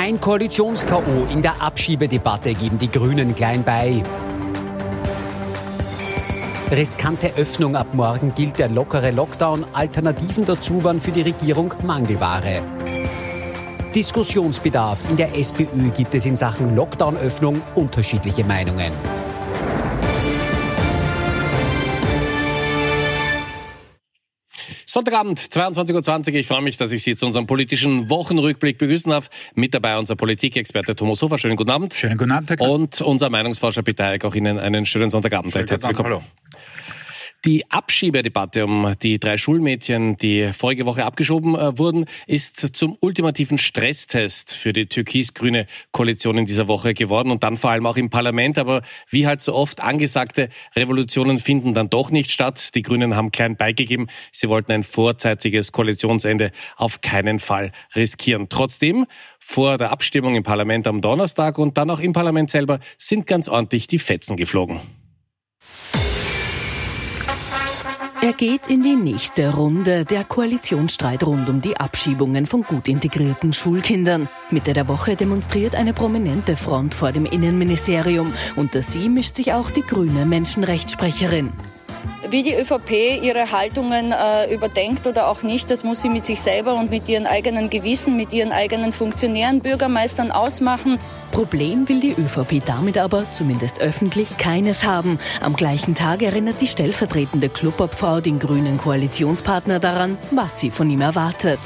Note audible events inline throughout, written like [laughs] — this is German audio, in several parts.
Kein Koalitions-KO in der Abschiebedebatte geben die Grünen klein bei. Riskante Öffnung ab morgen gilt der lockere Lockdown. Alternativen dazu waren für die Regierung Mangelware. Diskussionsbedarf. In der SPÖ gibt es in Sachen Lockdown-Öffnung unterschiedliche Meinungen. Sonntagabend, 22.20 Uhr. Ich freue mich, dass ich Sie zu unserem politischen Wochenrückblick begrüßen darf. Mit dabei unser Politikexperte Thomas Hofer. Schönen guten Abend. Schönen guten Abend, Herr Kahn. Und unser Meinungsforscher Peter Eick. Auch Ihnen einen schönen Sonntagabend. Schönen Herzlich willkommen. Die Abschiebedebatte um die drei Schulmädchen, die vorige Woche abgeschoben äh, wurden, ist zum ultimativen Stresstest für die türkis-grüne Koalition in dieser Woche geworden und dann vor allem auch im Parlament. Aber wie halt so oft angesagte Revolutionen finden dann doch nicht statt. Die Grünen haben klein beigegeben. Sie wollten ein vorzeitiges Koalitionsende auf keinen Fall riskieren. Trotzdem, vor der Abstimmung im Parlament am Donnerstag und dann auch im Parlament selber sind ganz ordentlich die Fetzen geflogen. Er geht in die nächste Runde, der Koalitionsstreit rund um die Abschiebungen von gut integrierten Schulkindern. Mitte der Woche demonstriert eine prominente Front vor dem Innenministerium. Unter sie mischt sich auch die grüne Menschenrechtssprecherin. Wie die ÖVP ihre Haltungen äh, überdenkt oder auch nicht, das muss sie mit sich selber und mit ihren eigenen Gewissen, mit ihren eigenen Funktionären, Bürgermeistern ausmachen. Problem will die ÖVP damit aber, zumindest öffentlich, keines haben. Am gleichen Tag erinnert die stellvertretende Clubobfrau den grünen Koalitionspartner daran, was sie von ihm erwartet.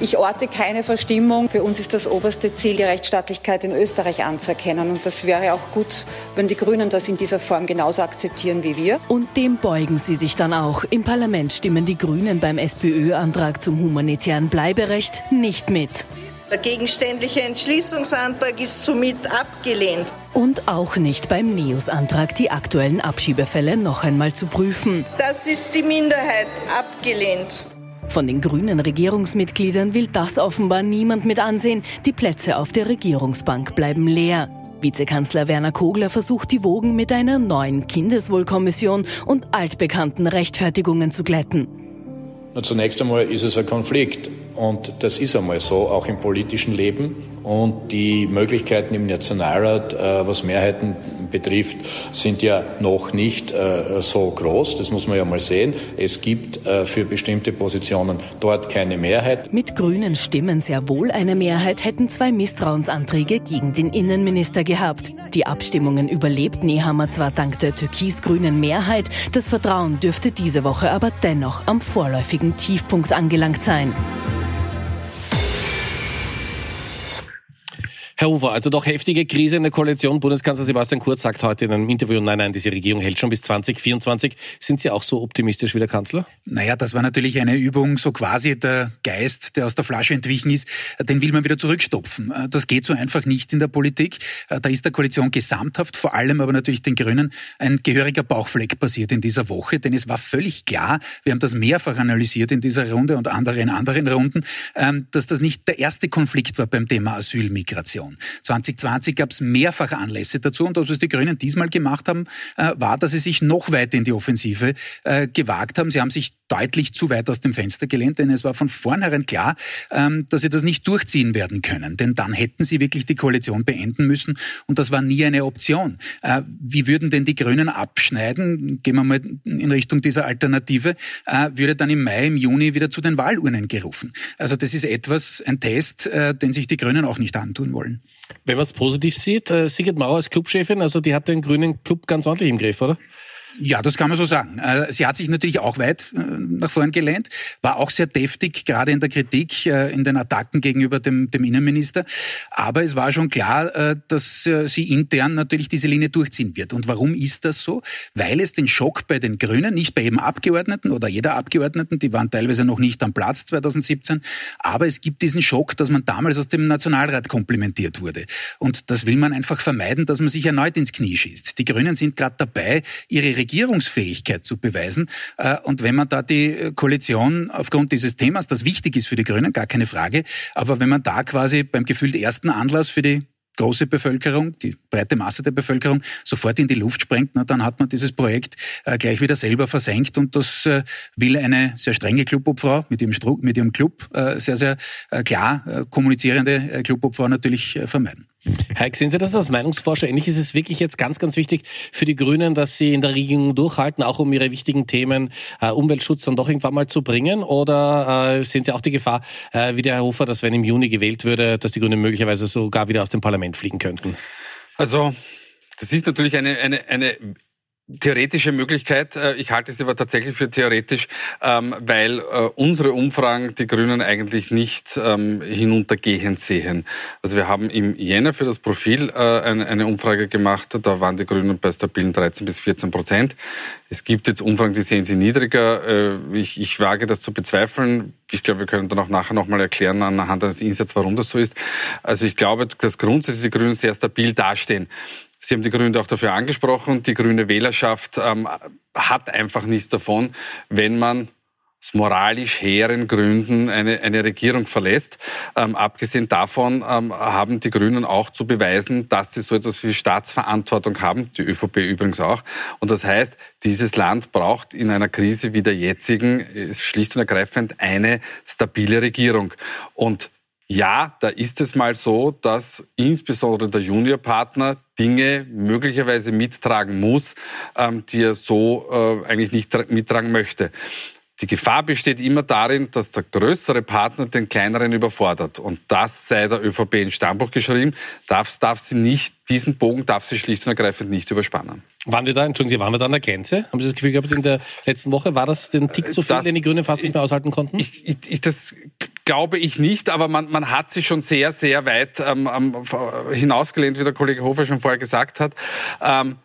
Ich orte keine Verstimmung. Für uns ist das oberste Ziel, die Rechtsstaatlichkeit in Österreich anzuerkennen. Und das wäre auch gut, wenn die Grünen das in dieser Form genauso akzeptieren wie wir. Und dem beugen sie sich dann auch. Im Parlament stimmen die Grünen beim SPÖ-Antrag zum humanitären Bleiberecht nicht mit. Der gegenständliche Entschließungsantrag ist somit abgelehnt. Und auch nicht beim NEOS-Antrag, die aktuellen Abschiebefälle noch einmal zu prüfen. Das ist die Minderheit abgelehnt. Von den grünen Regierungsmitgliedern will das offenbar niemand mit ansehen. Die Plätze auf der Regierungsbank bleiben leer. Vizekanzler Werner Kogler versucht die Wogen mit einer neuen Kindeswohlkommission und altbekannten Rechtfertigungen zu glätten. Zunächst einmal ist es ein Konflikt und das ist einmal so, auch im politischen Leben. Und die Möglichkeiten im Nationalrat, äh, was Mehrheiten betrifft, sind ja noch nicht äh, so groß. Das muss man ja mal sehen. Es gibt äh, für bestimmte Positionen dort keine Mehrheit. Mit grünen Stimmen sehr wohl eine Mehrheit hätten zwei Misstrauensanträge gegen den Innenminister gehabt. Die Abstimmungen überlebt Nehammer zwar dank der türkis-grünen Mehrheit, das Vertrauen dürfte diese Woche aber dennoch am vorläufigen Tiefpunkt angelangt sein. Herr Ufer, also doch heftige Krise in der Koalition. Bundeskanzler Sebastian Kurz sagt heute in einem Interview, nein, nein, diese Regierung hält schon bis 2024. Sind Sie auch so optimistisch wie der Kanzler? Naja, das war natürlich eine Übung, so quasi der Geist, der aus der Flasche entwichen ist, den will man wieder zurückstopfen. Das geht so einfach nicht in der Politik. Da ist der Koalition gesamthaft, vor allem aber natürlich den Grünen, ein gehöriger Bauchfleck passiert in dieser Woche, denn es war völlig klar, wir haben das mehrfach analysiert in dieser Runde und andere in anderen Runden, ähm, dass das nicht der erste Konflikt war beim Thema Asylmigration. Inflation. 2020 gab es mehrfach Anlässe dazu und das, was die Grünen diesmal gemacht haben, äh, war, dass sie sich noch weiter in die Offensive äh, gewagt haben. Sie haben sich deutlich zu weit aus dem Fenster gelehnt, denn es war von vornherein klar, ähm, dass sie das nicht durchziehen werden können. Denn dann hätten sie wirklich die Koalition beenden müssen und das war nie eine Option. Äh, wie würden denn die Grünen abschneiden? Gehen wir mal in Richtung dieser Alternative, äh, würde dann im Mai, im Juni wieder zu den Wahlurnen gerufen. Also das ist etwas, ein Test, äh, den sich die Grünen auch nicht antun wollen. Wenn man es positiv sieht, Sigrid Mauer als Clubchefin, also die hat den grünen Club ganz ordentlich im Griff, oder? Ja, das kann man so sagen. Äh, sie hat sich natürlich auch weit äh, nach vorn gelehnt, war auch sehr deftig, gerade in der Kritik, äh, in den Attacken gegenüber dem, dem Innenminister. Aber es war schon klar, dass sie intern natürlich diese Linie durchziehen wird. Und warum ist das so? Weil es den Schock bei den Grünen, nicht bei jedem Abgeordneten oder jeder Abgeordneten, die waren teilweise noch nicht am Platz 2017, aber es gibt diesen Schock, dass man damals aus dem Nationalrat komplimentiert wurde. Und das will man einfach vermeiden, dass man sich erneut ins Knie schießt. Die Grünen sind gerade dabei, ihre Regierungsfähigkeit zu beweisen. Äh, und wenn man da die Koalition aufgrund dieses Themas, das wichtig ist für die Grünen, gar keine Frage, aber wenn man da quasi beim gefühlt ersten Anlass für die große Bevölkerung, die breite Masse der Bevölkerung sofort in die Luft sprengt, na, dann hat man dieses Projekt äh, gleich wieder selber versenkt und das äh, will eine sehr strenge Clubobfrau mit ihrem, Stru mit ihrem Club äh, sehr, sehr äh, klar äh, kommunizierende äh, Clubobfrau natürlich vermeiden. Heik, sehen Sie das als Meinungsforscher ähnlich? Ist es wirklich jetzt ganz, ganz wichtig für die Grünen, dass sie in der Regierung durchhalten, auch um ihre wichtigen Themen äh, Umweltschutz dann doch irgendwann mal zu bringen? Oder äh, sehen Sie auch die Gefahr, äh, wie der Herr Hofer, dass wenn im Juni gewählt würde, dass die Grünen möglicherweise sogar wieder aus dem Parlament fliegen könnten? Also das ist natürlich eine, eine, eine theoretische Möglichkeit. Äh, ich halte sie aber tatsächlich für theoretisch, ähm, weil äh, unsere Umfragen die Grünen eigentlich nicht ähm, hinuntergehend sehen. Also wir haben im Jänner für das Profil äh, eine Umfrage gemacht. Da waren die Grünen bei stabilen 13 bis 14 Prozent. Es gibt jetzt Umfragen, die sehen sie niedriger. Ich, ich wage das zu bezweifeln. Ich glaube, wir können dann auch nachher nochmal erklären anhand eines Insatzes, warum das so ist. Also ich glaube, dass grundsätzlich die Grünen sehr stabil dastehen. Sie haben die Grüne auch dafür angesprochen. Die grüne Wählerschaft ähm, hat einfach nichts davon, wenn man aus moralisch hehren Gründen eine, eine Regierung verlässt. Ähm, abgesehen davon ähm, haben die Grünen auch zu beweisen, dass sie so etwas wie Staatsverantwortung haben, die ÖVP übrigens auch. Und das heißt, dieses Land braucht in einer Krise wie der jetzigen schlicht und ergreifend eine stabile Regierung. Und ja, da ist es mal so, dass insbesondere der Juniorpartner Dinge möglicherweise mittragen muss, ähm, die er so äh, eigentlich nicht mittragen möchte. Die Gefahr besteht immer darin, dass der größere Partner den kleineren überfordert. Und das sei der ÖVP in Stammbuch geschrieben. Darf, darf sie nicht, diesen Bogen darf sie schlicht und ergreifend nicht überspannen. Waren wir da, entschuldigen Sie, waren wir da an der Grenze? Haben Sie das Gefühl gehabt, in der letzten Woche war das den Tick zu viel, das, den die Grünen fast nicht mehr aushalten konnten? Ich, ich, ich, das glaube ich nicht, aber man, man hat sich schon sehr, sehr weit ähm, hinausgelehnt, wie der Kollege Hofer schon vorher gesagt hat. Ähm,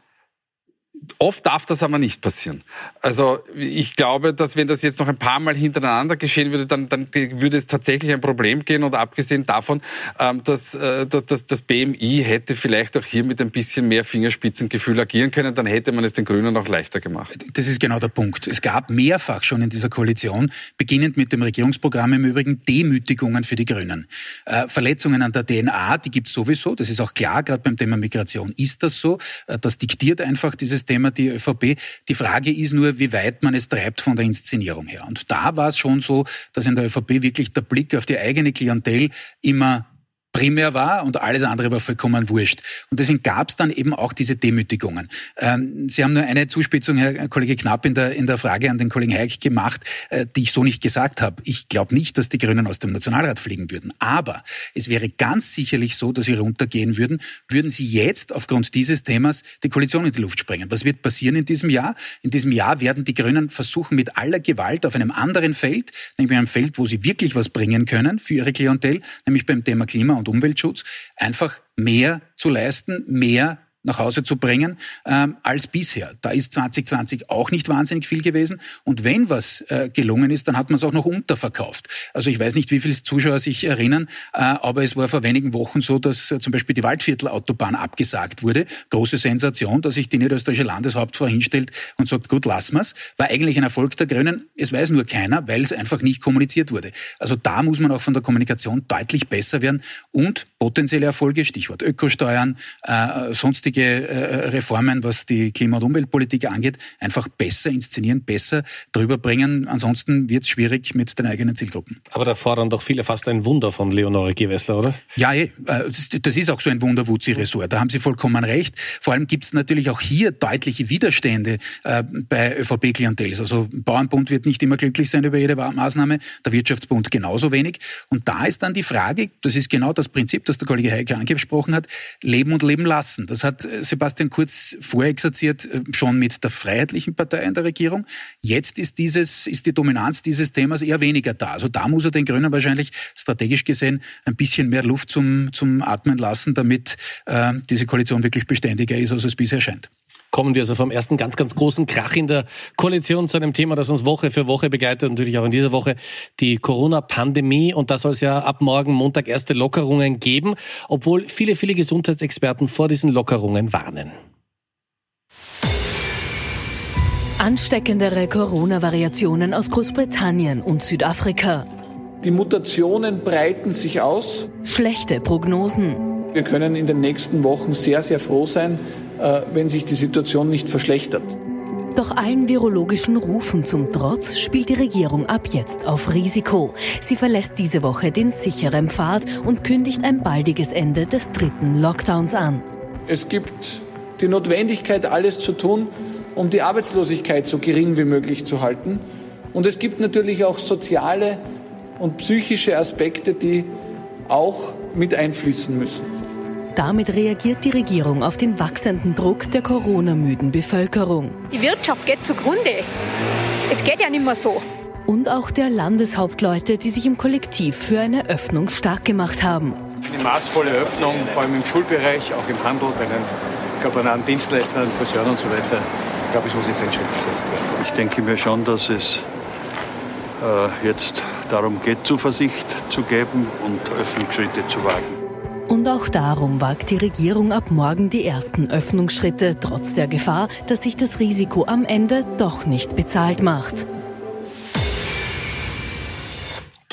Oft darf das aber nicht passieren. Also ich glaube, dass wenn das jetzt noch ein paar Mal hintereinander geschehen würde, dann, dann würde es tatsächlich ein Problem gehen. Und abgesehen davon, ähm, dass, äh, dass das BMI hätte vielleicht auch hier mit ein bisschen mehr Fingerspitzengefühl agieren können, dann hätte man es den Grünen auch leichter gemacht. Das ist genau der Punkt. Es gab mehrfach schon in dieser Koalition, beginnend mit dem Regierungsprogramm im Übrigen, Demütigungen für die Grünen. Äh, Verletzungen an der DNA, die gibt es sowieso. Das ist auch klar, gerade beim Thema Migration ist das so. Äh, das diktiert einfach dieses Thema. Thema die ÖVP. Die Frage ist nur, wie weit man es treibt von der Inszenierung her. Und da war es schon so, dass in der ÖVP wirklich der Blick auf die eigene Klientel immer primär war und alles andere war vollkommen wurscht. Und deswegen gab es dann eben auch diese Demütigungen. Ähm, Sie haben nur eine Zuspitzung, Herr Kollege Knapp, in der, in der Frage an den Kollegen Heik gemacht, äh, die ich so nicht gesagt habe. Ich glaube nicht, dass die Grünen aus dem Nationalrat fliegen würden. Aber es wäre ganz sicherlich so, dass sie runtergehen würden, würden sie jetzt aufgrund dieses Themas die Koalition in die Luft sprengen. Was wird passieren in diesem Jahr? In diesem Jahr werden die Grünen versuchen, mit aller Gewalt auf einem anderen Feld, nämlich einem Feld, wo sie wirklich was bringen können für ihre Klientel, nämlich beim Thema Klima und Umweltschutz, einfach mehr zu leisten, mehr nach Hause zu bringen ähm, als bisher. Da ist 2020 auch nicht wahnsinnig viel gewesen. Und wenn was äh, gelungen ist, dann hat man es auch noch unterverkauft. Also ich weiß nicht, wie viele Zuschauer sich erinnern, äh, aber es war vor wenigen Wochen so, dass äh, zum Beispiel die Waldviertelautobahn abgesagt wurde. Große Sensation, dass sich die niederösterreichische Landeshauptfrau hinstellt und sagt, gut, lassen wir's. War eigentlich ein Erfolg der Grünen. Es weiß nur keiner, weil es einfach nicht kommuniziert wurde. Also da muss man auch von der Kommunikation deutlich besser werden und potenzielle Erfolge, Stichwort Ökosteuern, äh, sonstige wichtige äh, Reformen, was die Klima- und Umweltpolitik angeht, einfach besser inszenieren, besser drüber bringen. Ansonsten wird es schwierig mit den eigenen Zielgruppen. Aber da fordern doch viele fast ein Wunder von Leonore Gewessler, oder? Ja, eh, äh, das ist auch so ein Wunder-Wuzi-Ressort. Da haben Sie vollkommen recht. Vor allem gibt es natürlich auch hier deutliche Widerstände äh, bei ÖVP-Klientels. Also Bauernbund wird nicht immer glücklich sein über jede Maßnahme, der Wirtschaftsbund genauso wenig. Und da ist dann die Frage, das ist genau das Prinzip, das der Kollege Heike angesprochen hat, leben und leben lassen. Das hat Sebastian Kurz vorexerziert, äh, schon mit der Freiheitlichen Partei in der Regierung. Jetzt ist, dieses, ist die Dominanz dieses Themas eher weniger da. Also da muss er den Grünen wahrscheinlich strategisch gesehen ein bisschen mehr Luft zum, zum Atmen lassen, damit äh, diese Koalition wirklich beständiger ist, als es bisher scheint kommen wir also vom ersten ganz, ganz großen Krach in der Koalition zu einem Thema, das uns Woche für Woche begleitet, natürlich auch in dieser Woche die Corona-Pandemie. Und da soll es ja ab morgen Montag erste Lockerungen geben, obwohl viele, viele Gesundheitsexperten vor diesen Lockerungen warnen. Ansteckendere Corona-Variationen aus Großbritannien und Südafrika. Die Mutationen breiten sich aus. Schlechte Prognosen. Wir können in den nächsten Wochen sehr, sehr froh sein, wenn sich die Situation nicht verschlechtert. Doch allen virologischen Rufen zum Trotz spielt die Regierung ab jetzt auf Risiko. Sie verlässt diese Woche den sicheren Pfad und kündigt ein baldiges Ende des dritten Lockdowns an. Es gibt die Notwendigkeit, alles zu tun, um die Arbeitslosigkeit so gering wie möglich zu halten. Und es gibt natürlich auch soziale und psychische Aspekte, die auch mit einfließen müssen. Damit reagiert die Regierung auf den wachsenden Druck der Corona-müden Bevölkerung. Die Wirtschaft geht zugrunde. Es geht ja nicht mehr so. Und auch der Landeshauptleute, die sich im Kollektiv für eine Öffnung stark gemacht haben. Eine maßvolle Öffnung, vor allem im Schulbereich, auch im Handel, bei den Kapernaden, Dienstleistern, Friseuren und so weiter, glaube ich, muss jetzt ein Schritt gesetzt werden. Ich denke mir schon, dass es äh, jetzt darum geht, Zuversicht zu geben und Öffnungsschritte zu wagen. Und auch darum wagt die Regierung ab morgen die ersten Öffnungsschritte, trotz der Gefahr, dass sich das Risiko am Ende doch nicht bezahlt macht.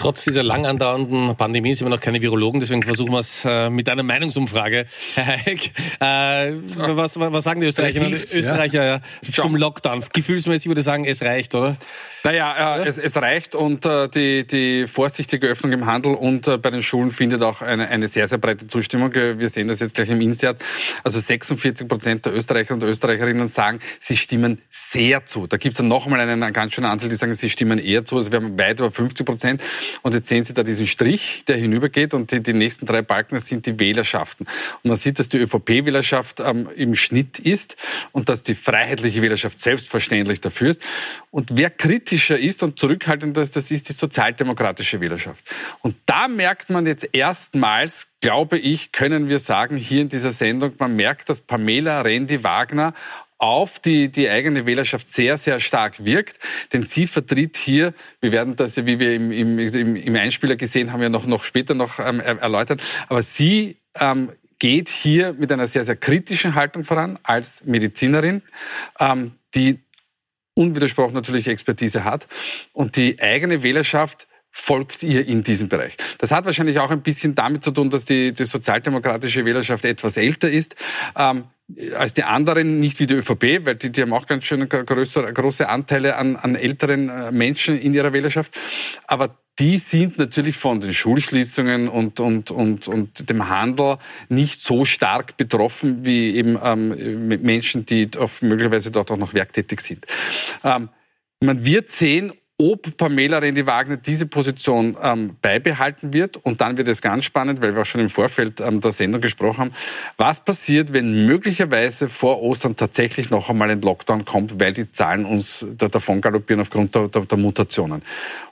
Trotz dieser lang andauernden Pandemie sind wir noch keine Virologen, deswegen versuchen wir es äh, mit einer Meinungsumfrage. [laughs] Herr Heik, äh, was, was sagen die Österreicher, Österreicher ja. zum Lockdown? Gefühlsmäßig würde ich sagen, es reicht, oder? Naja, äh, es, es reicht und äh, die, die vorsichtige Öffnung im Handel und äh, bei den Schulen findet auch eine, eine sehr, sehr breite Zustimmung. Wir sehen das jetzt gleich im INSEAD. Also 46 Prozent der Österreicher und Österreicherinnen sagen, sie stimmen sehr zu. Da gibt es dann noch einmal einen, einen ganz schönen Anteil, die sagen, sie stimmen eher zu. Also wir haben weit über 50 Prozent. Und jetzt sehen Sie da diesen Strich, der hinübergeht und die, die nächsten drei Balken, das sind die Wählerschaften. Und man sieht, dass die ÖVP-Wählerschaft ähm, im Schnitt ist und dass die freiheitliche Wählerschaft selbstverständlich dafür ist. Und wer kritischer ist und zurückhaltender ist, das ist die sozialdemokratische Wählerschaft. Und da merkt man jetzt erstmals, glaube ich, können wir sagen, hier in dieser Sendung, man merkt, dass Pamela Rendi-Wagner auf die, die eigene Wählerschaft sehr, sehr stark wirkt. Denn sie vertritt hier, wir werden das ja, wie wir im, im, im Einspieler gesehen haben, ja noch, noch später noch ähm, erläutern, aber sie ähm, geht hier mit einer sehr, sehr kritischen Haltung voran als Medizinerin, ähm, die unwidersprochen natürlich Expertise hat und die eigene Wählerschaft folgt ihr in diesem Bereich. Das hat wahrscheinlich auch ein bisschen damit zu tun, dass die, die sozialdemokratische Wählerschaft etwas älter ist. Ähm, als die anderen, nicht wie die ÖVP, weil die, die haben auch ganz schön größere, große Anteile an, an älteren äh, Menschen in ihrer Wählerschaft. Aber die sind natürlich von den Schulschließungen und, und, und, und dem Handel nicht so stark betroffen wie eben ähm, Menschen, die auf, möglicherweise dort auch noch werktätig sind. Ähm, man wird sehen, ob Pamela Rendi-Wagner diese Position ähm, beibehalten wird. Und dann wird es ganz spannend, weil wir auch schon im Vorfeld ähm, der Sendung gesprochen haben, was passiert, wenn möglicherweise vor Ostern tatsächlich noch einmal ein Lockdown kommt, weil die Zahlen uns davon galoppieren aufgrund der, der, der Mutationen.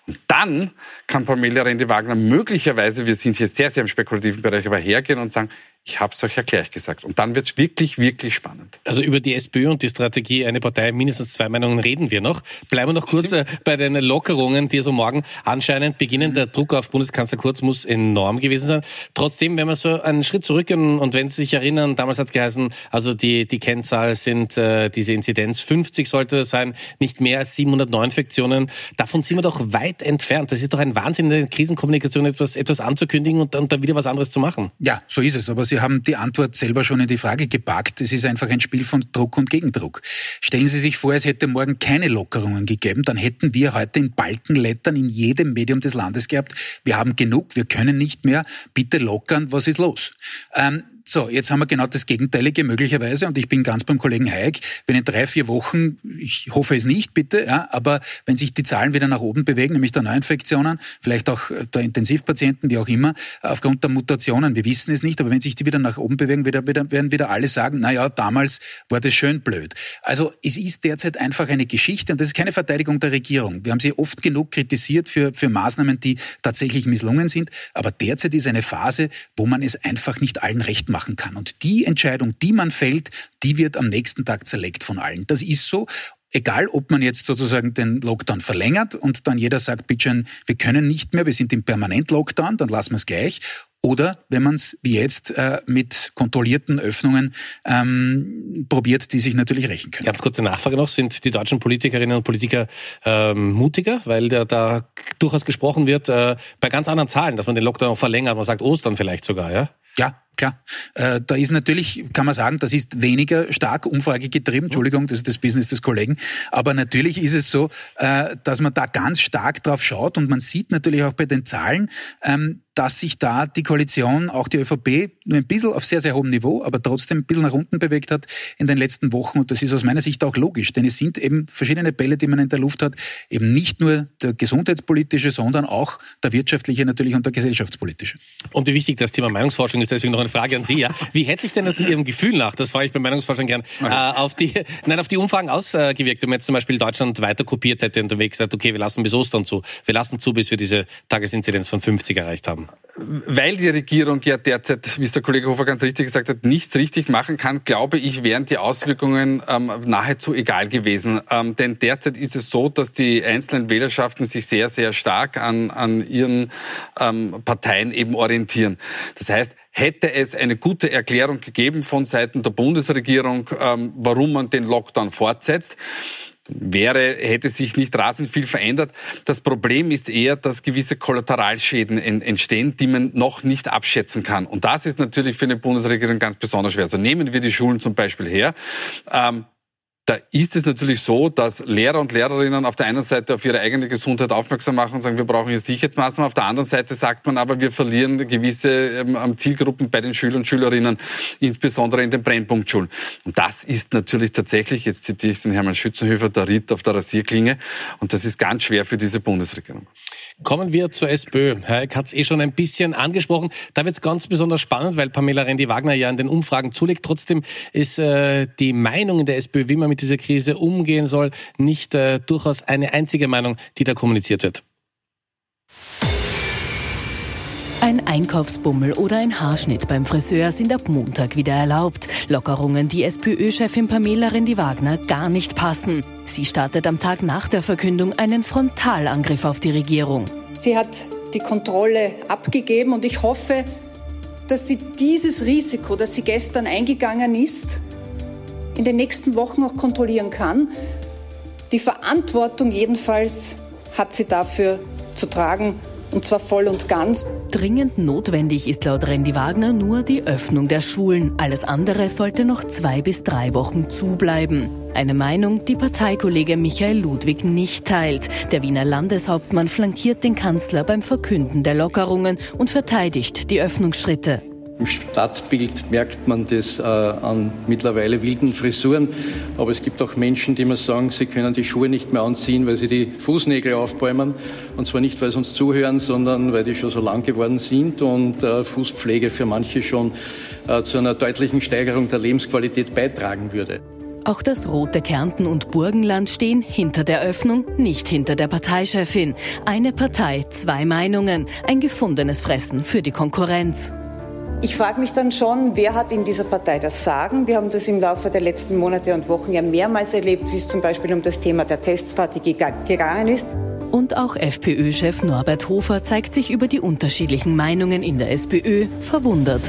Und dann kann Pamela Rendi-Wagner möglicherweise, wir sind hier sehr, sehr im spekulativen Bereich, aber hergehen und sagen, ich habe es euch ja gleich gesagt. Und dann wird es wirklich, wirklich spannend. Also über die SPÖ und die Strategie, eine Partei, mindestens zwei Meinungen reden wir noch. Bleiben wir noch kurz äh, bei den Lockerungen, die so morgen anscheinend beginnen. Der Druck auf Bundeskanzler Kurz muss enorm gewesen sein. Trotzdem, wenn wir so einen Schritt zurückgehen und wenn Sie sich erinnern, damals hat es geheißen, also die, die Kennzahl sind äh, diese Inzidenz 50 sollte das sein, nicht mehr als 700 Neuinfektionen. Davon sind wir doch weit entfernt. Das ist doch ein Wahnsinn in der Krisenkommunikation, etwas, etwas anzukündigen und dann, dann wieder was anderes zu machen. Ja, so ist es. Aber Sie haben die Antwort selber schon in die Frage gepackt. Es ist einfach ein Spiel von Druck und Gegendruck. Stellen Sie sich vor, es hätte morgen keine Lockerungen gegeben, dann hätten wir heute in Balkenlettern in jedem Medium des Landes gehabt, wir haben genug, wir können nicht mehr, bitte lockern, was ist los? Ähm, so, jetzt haben wir genau das Gegenteilige möglicherweise und ich bin ganz beim Kollegen Hayek, wenn in drei, vier Wochen, ich hoffe es nicht, bitte, ja, aber wenn sich die Zahlen wieder nach oben bewegen, nämlich der Neuinfektionen, vielleicht auch der Intensivpatienten, wie auch immer, aufgrund der Mutationen, wir wissen es nicht, aber wenn sich die wieder nach oben bewegen, wieder, wieder, werden wieder alle sagen, na ja, damals war das schön blöd. Also es ist derzeit einfach eine Geschichte und das ist keine Verteidigung der Regierung. Wir haben sie oft genug kritisiert für, für Maßnahmen, die tatsächlich misslungen sind, aber derzeit ist eine Phase, wo man es einfach nicht allen recht macht machen kann. Und die Entscheidung, die man fällt, die wird am nächsten Tag zerlegt von allen. Das ist so. Egal, ob man jetzt sozusagen den Lockdown verlängert und dann jeder sagt, bitte, wir können nicht mehr, wir sind im Permanent-Lockdown, dann lassen wir es gleich. Oder wenn man es wie jetzt äh, mit kontrollierten Öffnungen ähm, probiert, die sich natürlich rächen können. Ganz kurze Nachfrage noch, sind die deutschen Politikerinnen und Politiker ähm, mutiger, weil da, da durchaus gesprochen wird äh, bei ganz anderen Zahlen, dass man den Lockdown verlängert, man sagt Ostern vielleicht sogar, ja? Ja, klar. Äh, da ist natürlich, kann man sagen, das ist weniger stark umfragegetrieben. Entschuldigung, das ist das Business des Kollegen. Aber natürlich ist es so, äh, dass man da ganz stark drauf schaut und man sieht natürlich auch bei den Zahlen, ähm, dass sich da die Koalition, auch die ÖVP, nur ein bisschen auf sehr, sehr hohem Niveau, aber trotzdem ein bisschen nach unten bewegt hat in den letzten Wochen. Und das ist aus meiner Sicht auch logisch, denn es sind eben verschiedene Bälle, die man in der Luft hat. Eben nicht nur der gesundheitspolitische, sondern auch der wirtschaftliche natürlich und der gesellschaftspolitische. Und wie wichtig das Thema Meinungsforschung ist, deswegen noch eine Frage an Sie. Ja. Wie hätte sich denn das Ihrem Gefühl nach, das frage ich bei Meinungsforschung gern, äh, auf, die, nein, auf die Umfragen ausgewirkt, wenn man jetzt zum Beispiel Deutschland weiter kopiert hätte und unterwegs gesagt, okay, wir lassen bis Ostern zu, wir lassen zu, bis wir diese Tagesinzidenz von 50 erreicht haben? Weil die Regierung ja derzeit, wie es der Kollege Hofer ganz richtig gesagt hat, nichts richtig machen kann, glaube ich, wären die Auswirkungen ähm, nahezu egal gewesen. Ähm, denn derzeit ist es so, dass die einzelnen Wählerschaften sich sehr, sehr stark an, an ihren ähm, Parteien eben orientieren. Das heißt, hätte es eine gute Erklärung gegeben von Seiten der Bundesregierung, ähm, warum man den Lockdown fortsetzt, wäre, hätte sich nicht rasend viel verändert. Das Problem ist eher, dass gewisse Kollateralschäden entstehen, die man noch nicht abschätzen kann. Und das ist natürlich für eine Bundesregierung ganz besonders schwer. Also nehmen wir die Schulen zum Beispiel her. Ähm, da ist es natürlich so, dass Lehrer und Lehrerinnen auf der einen Seite auf ihre eigene Gesundheit aufmerksam machen und sagen, wir brauchen hier Sicherheitsmaßnahmen. Auf der anderen Seite sagt man aber, wir verlieren gewisse ähm, Zielgruppen bei den Schülern und Schülerinnen, insbesondere in den Brennpunktschulen. Und das ist natürlich tatsächlich, jetzt zitiere ich den Hermann Schützenhöfer, der Ritt auf der Rasierklinge. Und das ist ganz schwer für diese Bundesregierung. Kommen wir zur SPÖ. Herr Eck hat es eh schon ein bisschen angesprochen. Da wird es ganz besonders spannend, weil Pamela Rendi-Wagner ja in den Umfragen zulegt. Trotzdem ist äh, die Meinung in der SPÖ, wie man mit dieser Krise umgehen soll, nicht äh, durchaus eine einzige Meinung, die da kommuniziert wird. Ein Einkaufsbummel oder ein Haarschnitt beim Friseur sind ab Montag wieder erlaubt. Lockerungen, die SPÖ-Chefin Pamela Rendi-Wagner gar nicht passen. Sie startet am Tag nach der Verkündung einen Frontalangriff auf die Regierung. Sie hat die Kontrolle abgegeben und ich hoffe, dass sie dieses Risiko, das sie gestern eingegangen ist, in den nächsten Wochen auch kontrollieren kann. Die Verantwortung jedenfalls hat sie dafür zu tragen und zwar voll und ganz. Dringend notwendig ist laut Randy Wagner nur die Öffnung der Schulen. Alles andere sollte noch zwei bis drei Wochen zubleiben. Eine Meinung, die Parteikollege Michael Ludwig nicht teilt. Der Wiener Landeshauptmann flankiert den Kanzler beim Verkünden der Lockerungen und verteidigt die Öffnungsschritte. Im Stadtbild merkt man das äh, an mittlerweile wilden Frisuren. Aber es gibt auch Menschen, die mir sagen, sie können die Schuhe nicht mehr anziehen, weil sie die Fußnägel aufbäumen. Und zwar nicht, weil sie uns zuhören, sondern weil die schon so lang geworden sind und äh, Fußpflege für manche schon äh, zu einer deutlichen Steigerung der Lebensqualität beitragen würde. Auch das rote Kärnten und Burgenland stehen hinter der Öffnung, nicht hinter der Parteichefin. Eine Partei, zwei Meinungen, ein gefundenes Fressen für die Konkurrenz. Ich frage mich dann schon, wer hat in dieser Partei das Sagen? Wir haben das im Laufe der letzten Monate und Wochen ja mehrmals erlebt, wie es zum Beispiel um das Thema der Teststrategie gegangen ist. Und auch FPÖ-Chef Norbert Hofer zeigt sich über die unterschiedlichen Meinungen in der SPÖ verwundert.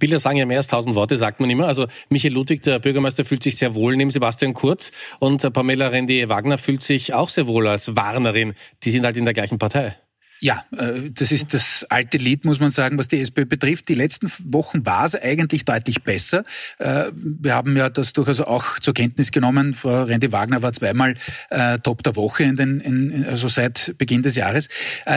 Bilder sagen ja mehr als tausend Worte, sagt man immer. Also Michael Ludwig, der Bürgermeister, fühlt sich sehr wohl neben Sebastian Kurz und Pamela Rendi-Wagner fühlt sich auch sehr wohl als Warnerin. Die sind halt in der gleichen Partei. Ja, äh, das ist das alte Lied, muss man sagen, was die SPÖ betrifft. Die letzten Wochen war es eigentlich deutlich besser. Äh, wir haben ja das durchaus auch zur Kenntnis genommen. Frau Rendi Wagner war zweimal äh, Top der Woche in den, in, also seit Beginn des Jahres.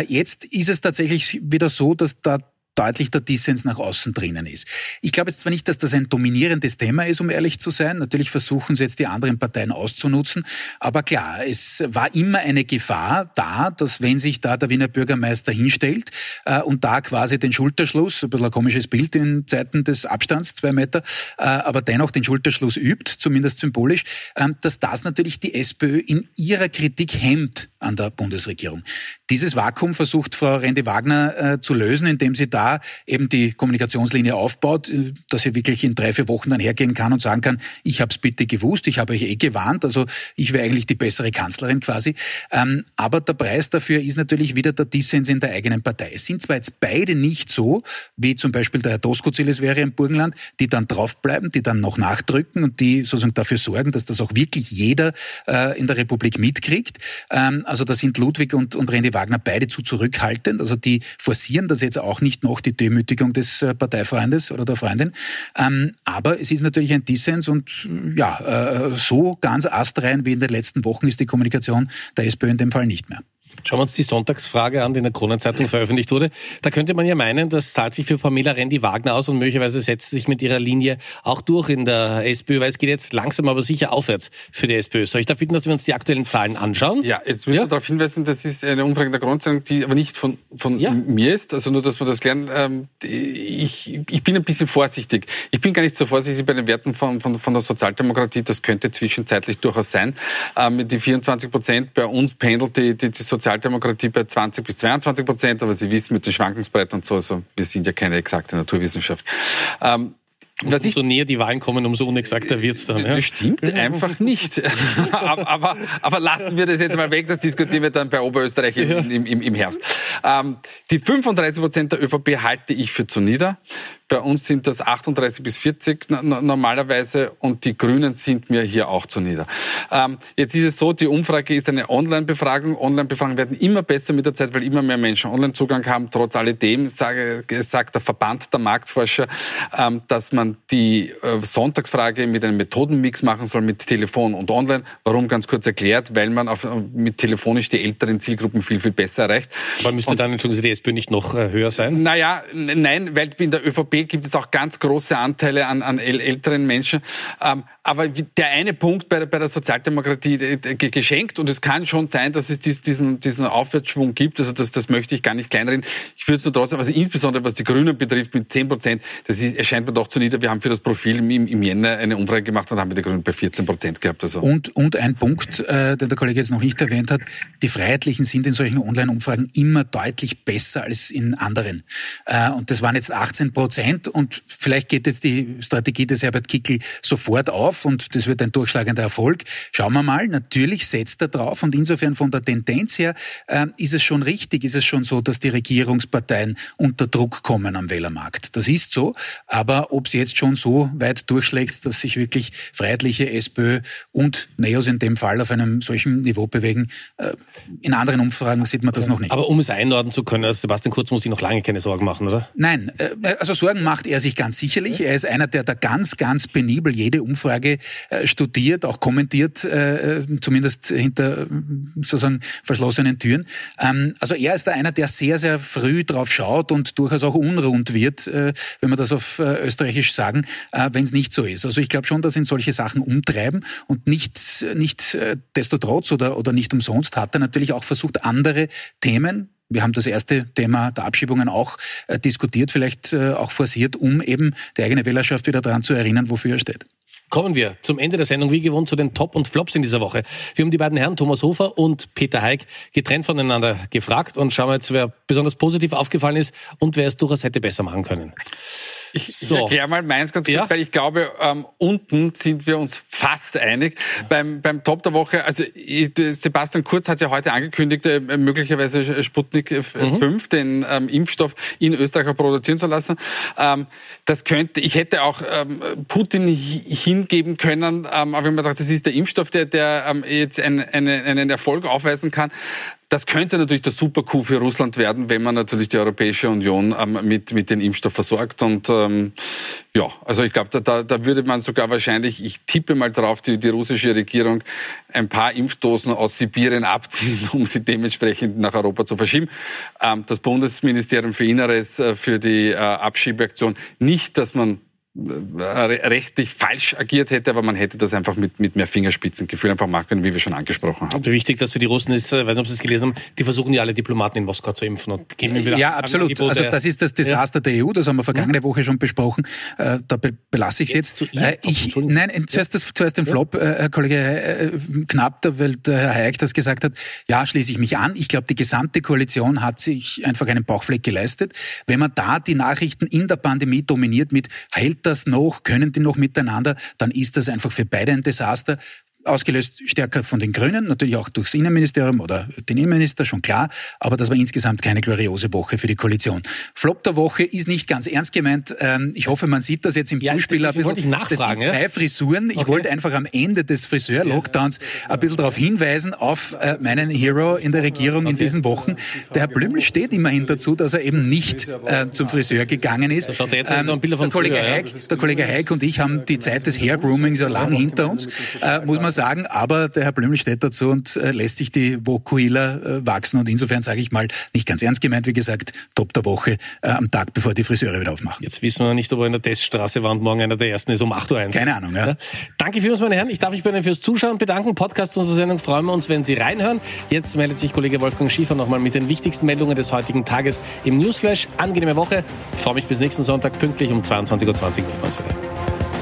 Jetzt ist es tatsächlich wieder so, dass da deutlich der Dissens nach außen drinnen ist. Ich glaube jetzt zwar nicht, dass das ein dominierendes Thema ist, um ehrlich zu sein. Natürlich versuchen sie jetzt die anderen Parteien auszunutzen. Aber klar, es war immer eine Gefahr da, dass wenn sich da der Wiener Bürgermeister hinstellt äh, und da quasi den Schulterschluss, ein bisschen ein komisches Bild in Zeiten des Abstands, zwei Meter, äh, aber dennoch den Schulterschluss übt, zumindest symbolisch, äh, dass das natürlich die SPÖ in ihrer Kritik hemmt an der Bundesregierung. Dieses Vakuum versucht Frau Rende Wagner äh, zu lösen, indem sie da eben die Kommunikationslinie aufbaut, äh, dass er wirklich in drei, vier Wochen dann hergehen kann und sagen kann, ich habe es bitte gewusst, ich habe euch eh gewarnt, also ich wäre eigentlich die bessere Kanzlerin quasi. Ähm, aber der Preis dafür ist natürlich wieder der Dissens in der eigenen Partei. Es sind zwar jetzt beide nicht so, wie zum Beispiel der Herr Doskozil es wäre im Burgenland, die dann draufbleiben, die dann noch nachdrücken und die sozusagen dafür sorgen, dass das auch wirklich jeder äh, in der Republik mitkriegt. Ähm, also da sind Ludwig und, und Randy Wagner beide zu zurückhaltend. Also die forcieren das jetzt auch nicht noch, die Demütigung des äh, Parteifreundes oder der Freundin. Ähm, aber es ist natürlich ein Dissens und ja, äh, so ganz astrein wie in den letzten Wochen ist die Kommunikation der SPÖ in dem Fall nicht mehr. Schauen wir uns die Sonntagsfrage an, die in der Kronenzeitung veröffentlicht wurde. Da könnte man ja meinen, das zahlt sich für Pamela Rendi Wagner aus und möglicherweise setzt sich mit ihrer Linie auch durch in der SPÖ, weil es geht jetzt langsam aber sicher aufwärts für die SPÖ. Soll ich da bitten, dass wir uns die aktuellen Zahlen anschauen? Ja, jetzt müssen ja. wir darauf hinweisen, das ist eine Umfrage der Kronenzeitung, die aber nicht von, von ja. mir ist, also nur, dass wir das klären. Ähm, ich, ich bin ein bisschen vorsichtig. Ich bin gar nicht so vorsichtig bei den Werten von, von, von der Sozialdemokratie. Das könnte zwischenzeitlich durchaus sein. Ähm, die 24 Prozent bei uns pendelt die, die, die Sozialdemokratie bei 20 bis 22 Prozent, aber Sie wissen mit den Schwankungsbreiten und so, also wir sind ja keine exakte Naturwissenschaft. Ähm, und umso näher die Wahlen kommen, umso unexakter wird es dann. Ja? Das stimmt einfach nicht. [laughs] aber, aber, aber, lassen wir das jetzt mal weg, das diskutieren wir dann bei Oberösterreich im, im, im Herbst. Ähm, die 35 Prozent der ÖVP halte ich für zu nieder. Bei uns sind das 38 bis 40 normalerweise und die Grünen sind mir hier auch zu nieder. Ähm, jetzt ist es so, die Umfrage ist eine Online-Befragung. Online-Befragungen werden immer besser mit der Zeit, weil immer mehr Menschen Online-Zugang haben. Trotz alledem sage, sagt der Verband der Marktforscher, ähm, dass man die äh, Sonntagsfrage mit einem Methodenmix machen soll mit Telefon und Online. Warum ganz kurz erklärt, weil man auf, mit telefonisch die älteren Zielgruppen viel, viel besser erreicht. Aber müsste und, dann, entschuldigen Sie, die SPÖ nicht noch äh, höher sein? Naja, nein, weil in der ÖVP gibt es auch ganz große Anteile an, an älteren Menschen. Ähm, aber der eine Punkt bei, bei der Sozialdemokratie äh, geschenkt und es kann schon sein, dass es diesen, diesen Aufwärtsschwung gibt. Also das, das möchte ich gar nicht kleinreden. Ich würde es nur trotzdem, also insbesondere was die Grünen betrifft, mit 10 Prozent, das ist, erscheint mir doch zu nieder. Wir haben für das Profil im, im Jänner eine Umfrage gemacht und haben wir die Grünen bei 14 Prozent gehabt. Also. Und, und ein Punkt, äh, den der Kollege jetzt noch nicht erwähnt hat, die Freiheitlichen sind in solchen Online-Umfragen immer deutlich besser als in anderen. Äh, und das waren jetzt 18 Prozent und vielleicht geht jetzt die Strategie des Herbert Kickl sofort auf drauf und das wird ein durchschlagender Erfolg. Schauen wir mal, natürlich setzt er drauf und insofern von der Tendenz her äh, ist es schon richtig, ist es schon so, dass die Regierungsparteien unter Druck kommen am Wählermarkt. Das ist so, aber ob es jetzt schon so weit durchschlägt, dass sich wirklich freiheitliche SPÖ und Neos in dem Fall auf einem solchen Niveau bewegen, äh, in anderen Umfragen sieht man das noch nicht. Aber um es einordnen zu können, also Sebastian Kurz muss sich noch lange keine Sorgen machen, oder? Nein, äh, also Sorgen macht er sich ganz sicherlich. Er ist einer, der da ganz, ganz penibel jede Umfrage Frage äh, studiert, auch kommentiert, äh, zumindest hinter sozusagen verschlossenen Türen. Ähm, also er ist da einer, der sehr, sehr früh drauf schaut und durchaus auch unrund wird, äh, wenn wir das auf österreichisch sagen, wenn es nicht so ist. Also ich glaube schon, dass ihn solche Sachen umtreiben und nicht, nicht desto trotz oder, oder nicht umsonst hat er natürlich auch versucht, andere Themen, wir haben das erste Thema der Abschiebungen auch äh, diskutiert, vielleicht äh, auch forciert, um eben die eigene Wählerschaft wieder daran zu erinnern, wofür er steht. Kommen wir zum Ende der Sendung, wie gewohnt, zu den Top und Flops in dieser Woche. Wir haben die beiden Herren Thomas Hofer und Peter Heik getrennt voneinander gefragt und schauen wir jetzt, wer besonders positiv aufgefallen ist und wer es durchaus hätte besser machen können. Ich, so. ich erkläre mal meins ganz kurz, ja? weil ich glaube, ähm, unten sind wir uns fast einig. Beim, beim Top der Woche, also Sebastian Kurz hat ja heute angekündigt, äh, möglicherweise Sputnik mhm. 5, den ähm, Impfstoff in Österreich produzieren zu lassen. Ähm, das könnte, ich hätte auch ähm, Putin hingeben können, ähm, aber ich mir gedacht, das ist der Impfstoff, der, der ähm, jetzt einen, einen, einen Erfolg aufweisen kann. Das könnte natürlich der Super-Coup für Russland werden, wenn man natürlich die Europäische Union ähm, mit, mit dem Impfstoff versorgt. Und ähm, ja, also ich glaube, da, da, da würde man sogar wahrscheinlich, ich tippe mal drauf, die, die russische Regierung ein paar Impfdosen aus Sibirien abziehen, [laughs] um sie dementsprechend nach Europa zu verschieben. Ähm, das Bundesministerium für Inneres äh, für die äh, Abschiebeaktion nicht, dass man rechtlich falsch agiert hätte, aber man hätte das einfach mit, mit mehr Fingerspitzengefühl einfach machen können, wie wir schon angesprochen haben. Und wie wichtig das für die Russen ist, ich weiß nicht, ob Sie es gelesen haben, die versuchen ja alle Diplomaten in Moskau zu impfen und geben wieder Ja, absolut. Angebote. Also das ist das Desaster ja. der EU, das haben wir vergangene mhm. Woche schon besprochen. Äh, da belasse ich es jetzt. jetzt. Äh, ich, nein, zuerst, das, zuerst den Flop, äh, Herr Kollege Knapp, weil der Herr Hayek das gesagt hat. Ja, schließe ich mich an. Ich glaube, die gesamte Koalition hat sich einfach einen Bauchfleck geleistet. Wenn man da die Nachrichten in der Pandemie dominiert mit, hält das noch, können die noch miteinander, dann ist das einfach für beide ein Desaster ausgelöst stärker von den Grünen, natürlich auch durchs Innenministerium oder den Innenminister, schon klar, aber das war insgesamt keine gloriose Woche für die Koalition. Flop der Woche ist nicht ganz ernst gemeint. Ähm, ich hoffe, man sieht das jetzt im ja, Zuspiel ein bisschen. das sind zwei Frisuren. Ich okay. wollte einfach am Ende des Friseur-Lockdowns ein bisschen darauf hinweisen, auf äh, meinen Hero in der Regierung in diesen Wochen. Der Herr Blümel steht immerhin dazu, dass er eben nicht äh, zum Friseur gegangen ist. Da schaut jetzt ähm, ein Bilder von der Kollege, früher, Heik, der Kollege Heik und ich haben die Zeit des Hair-Groomings ja lang hinter uns, äh, muss man sagen, aber der Herr Blümel steht dazu und äh, lässt sich die Vokuila äh, wachsen und insofern sage ich mal, nicht ganz ernst gemeint, wie gesagt, Top der Woche äh, am Tag, bevor die Friseure wieder aufmachen. Jetzt wissen wir nicht, ob er in der Teststraße war und morgen einer der ersten ist um 8.01 Uhr. Keine Ahnung, ja. ja. Danke vielmals, meine Herren. Ich darf mich bei Ihnen fürs Zuschauen bedanken. Podcast unserer Sendung freuen wir uns, wenn Sie reinhören. Jetzt meldet sich Kollege Wolfgang Schiefer nochmal mit den wichtigsten Meldungen des heutigen Tages im Newsflash. Angenehme Woche. Ich freue mich bis nächsten Sonntag pünktlich um 22.20 Uhr. Wieder.